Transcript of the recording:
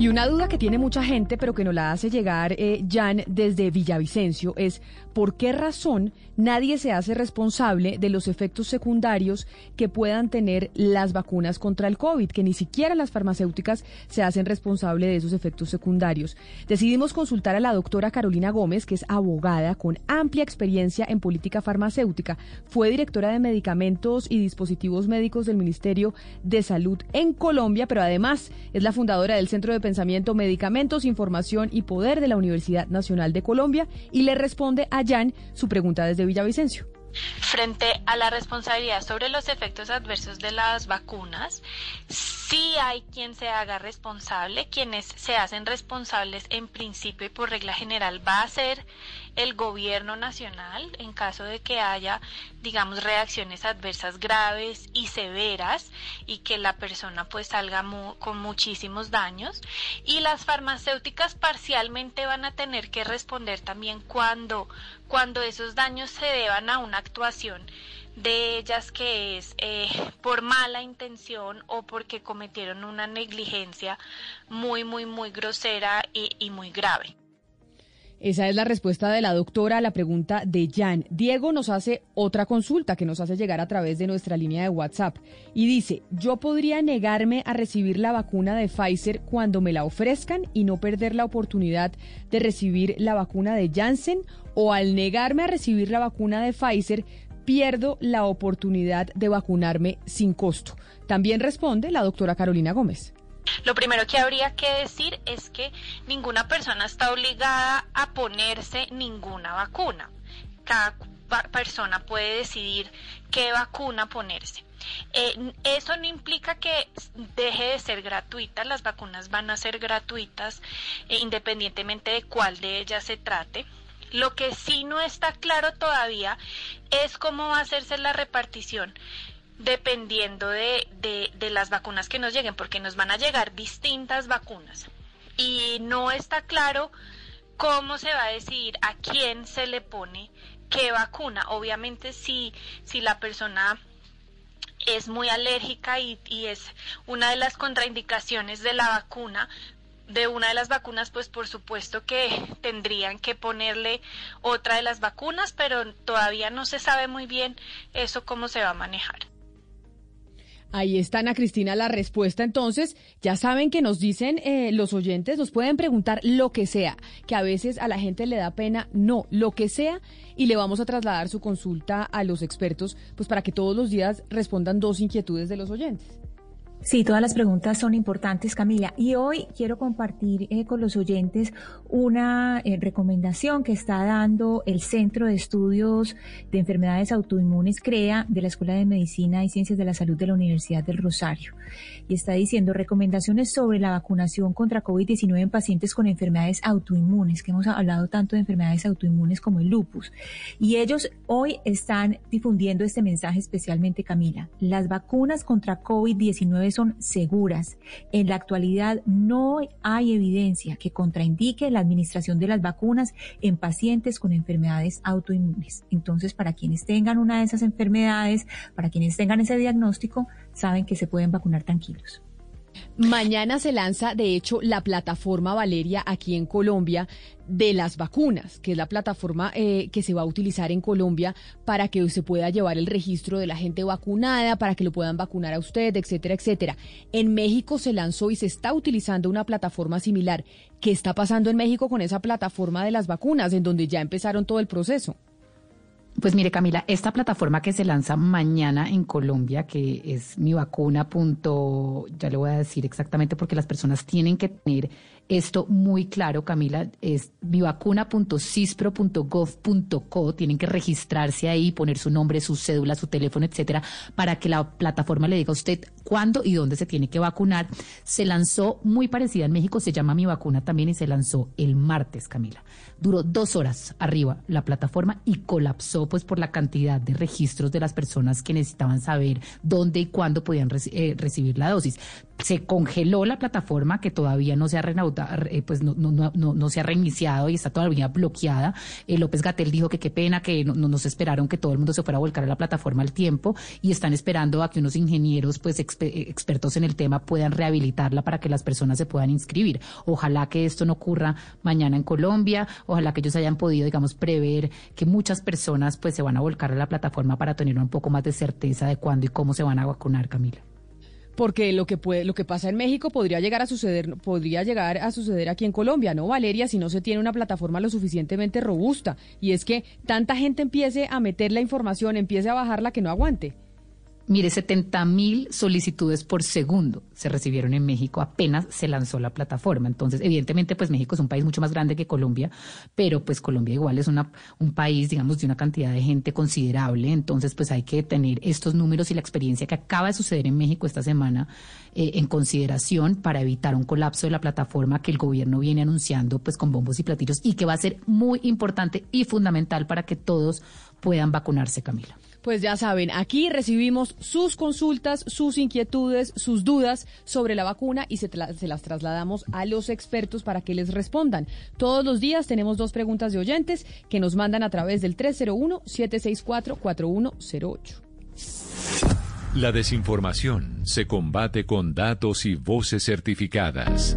Y una duda que tiene mucha gente, pero que nos la hace llegar eh, Jan desde Villavicencio, es por qué razón nadie se hace responsable de los efectos secundarios que puedan tener las vacunas contra el COVID, que ni siquiera las farmacéuticas se hacen responsable de esos efectos secundarios. Decidimos consultar a la doctora Carolina Gómez, que es abogada con amplia experiencia en política farmacéutica. Fue directora de medicamentos y dispositivos médicos del Ministerio de Salud en Colombia, pero además es la fundadora del Centro de Pensamiento, Medicamentos, Información y Poder de la Universidad Nacional de Colombia y le responde a Jan su pregunta desde Villavicencio. Frente a la responsabilidad sobre los efectos adversos de las vacunas, sí hay quien se haga responsable, quienes se hacen responsables en principio y por regla general va a ser el gobierno nacional en caso de que haya, digamos, reacciones adversas graves y severas y que la persona pues salga con muchísimos daños y las farmacéuticas parcialmente van a tener que responder también cuando cuando esos daños se deban a una actuación de ellas que es eh, por mala intención o porque cometieron una negligencia muy, muy, muy grosera y, muy grave. Esa es la respuesta de la doctora a la pregunta de Jan. Diego nos hace otra consulta que nos hace llegar a través de nuestra línea de WhatsApp y dice, yo podría negarme a recibir la vacuna de Pfizer cuando me la ofrezcan y no perder la oportunidad de recibir la vacuna de Janssen o al negarme a recibir la vacuna de Pfizer pierdo la oportunidad de vacunarme sin costo. También responde la doctora Carolina Gómez. Lo primero que habría que decir es que ninguna persona está obligada a ponerse ninguna vacuna. Cada persona puede decidir qué vacuna ponerse. Eh, eso no implica que deje de ser gratuita, las vacunas van a ser gratuitas eh, independientemente de cuál de ellas se trate. Lo que sí no está claro todavía es cómo va a hacerse la repartición dependiendo de, de, las vacunas que nos lleguen, porque nos van a llegar distintas vacunas. Y no está claro cómo se va a decidir a quién se le pone qué vacuna. Obviamente si, si la persona es muy alérgica y, y, es una de las contraindicaciones de la vacuna, de una de las vacunas, pues por supuesto que tendrían que ponerle otra de las vacunas, pero todavía no se sabe muy bien eso cómo se va a manejar. Ahí está, Ana Cristina, la respuesta. Entonces, ya saben que nos dicen eh, los oyentes, nos pueden preguntar lo que sea, que a veces a la gente le da pena, no, lo que sea, y le vamos a trasladar su consulta a los expertos, pues para que todos los días respondan dos inquietudes de los oyentes. Sí, todas las preguntas son importantes, Camila. Y hoy quiero compartir eh, con los oyentes una eh, recomendación que está dando el Centro de Estudios de Enfermedades Autoinmunes CREA de la Escuela de Medicina y Ciencias de la Salud de la Universidad del Rosario. Y está diciendo recomendaciones sobre la vacunación contra COVID-19 en pacientes con enfermedades autoinmunes, que hemos hablado tanto de enfermedades autoinmunes como el lupus. Y ellos hoy están difundiendo este mensaje especialmente, Camila. Las vacunas contra COVID-19 son seguras. En la actualidad no hay evidencia que contraindique la administración de las vacunas en pacientes con enfermedades autoinmunes. Entonces, para quienes tengan una de esas enfermedades, para quienes tengan ese diagnóstico, saben que se pueden vacunar tranquilos. Mañana se lanza, de hecho, la plataforma Valeria aquí en Colombia de las vacunas, que es la plataforma eh, que se va a utilizar en Colombia para que se pueda llevar el registro de la gente vacunada, para que lo puedan vacunar a usted, etcétera, etcétera. En México se lanzó y se está utilizando una plataforma similar. ¿Qué está pasando en México con esa plataforma de las vacunas, en donde ya empezaron todo el proceso? Pues mire, Camila, esta plataforma que se lanza mañana en Colombia, que es mi vacuna. ya le voy a decir exactamente porque las personas tienen que tener esto muy claro, Camila, es mivacuna.cispro.gov.co. Tienen que registrarse ahí, poner su nombre, su cédula, su teléfono, etcétera, para que la plataforma le diga a usted cuándo y dónde se tiene que vacunar. Se lanzó muy parecida en México, se llama Mi Vacuna también y se lanzó el martes, Camila. Duró dos horas arriba la plataforma y colapsó pues por la cantidad de registros de las personas que necesitaban saber dónde y cuándo podían eh, recibir la dosis se congeló la plataforma que todavía no se ha eh, pues no, se ha reiniciado y está todavía bloqueada. Eh, López Gatel dijo que qué pena que no, nos esperaron que todo el mundo se fuera a volcar a la plataforma al tiempo y están esperando a que unos ingenieros pues eh, expertos en el tema puedan rehabilitarla para que las personas se puedan inscribir. Ojalá que esto no ocurra mañana en Colombia, ojalá que ellos hayan podido, digamos, prever que muchas personas pues se van a volcar a la plataforma para tener un poco más de certeza de cuándo y cómo se van a vacunar, Camila porque lo que puede, lo que pasa en México podría llegar a suceder, podría llegar a suceder aquí en Colombia, ¿no, Valeria? Si no se tiene una plataforma lo suficientemente robusta. Y es que tanta gente empiece a meter la información, empiece a bajarla que no aguante. Mire, 70 mil solicitudes por segundo se recibieron en México apenas se lanzó la plataforma. Entonces, evidentemente, pues México es un país mucho más grande que Colombia, pero pues Colombia igual es una, un país, digamos, de una cantidad de gente considerable. Entonces, pues hay que tener estos números y la experiencia que acaba de suceder en México esta semana eh, en consideración para evitar un colapso de la plataforma que el gobierno viene anunciando pues con bombos y platillos y que va a ser muy importante y fundamental para que todos puedan vacunarse, Camila. Pues ya saben, aquí recibimos sus consultas, sus inquietudes, sus dudas sobre la vacuna y se, las trasladamos a los expertos para que les respondan. Todos los días tenemos dos preguntas de oyentes que nos mandan a través del 301-764-4108. La desinformación se combate con datos y voces certificadas.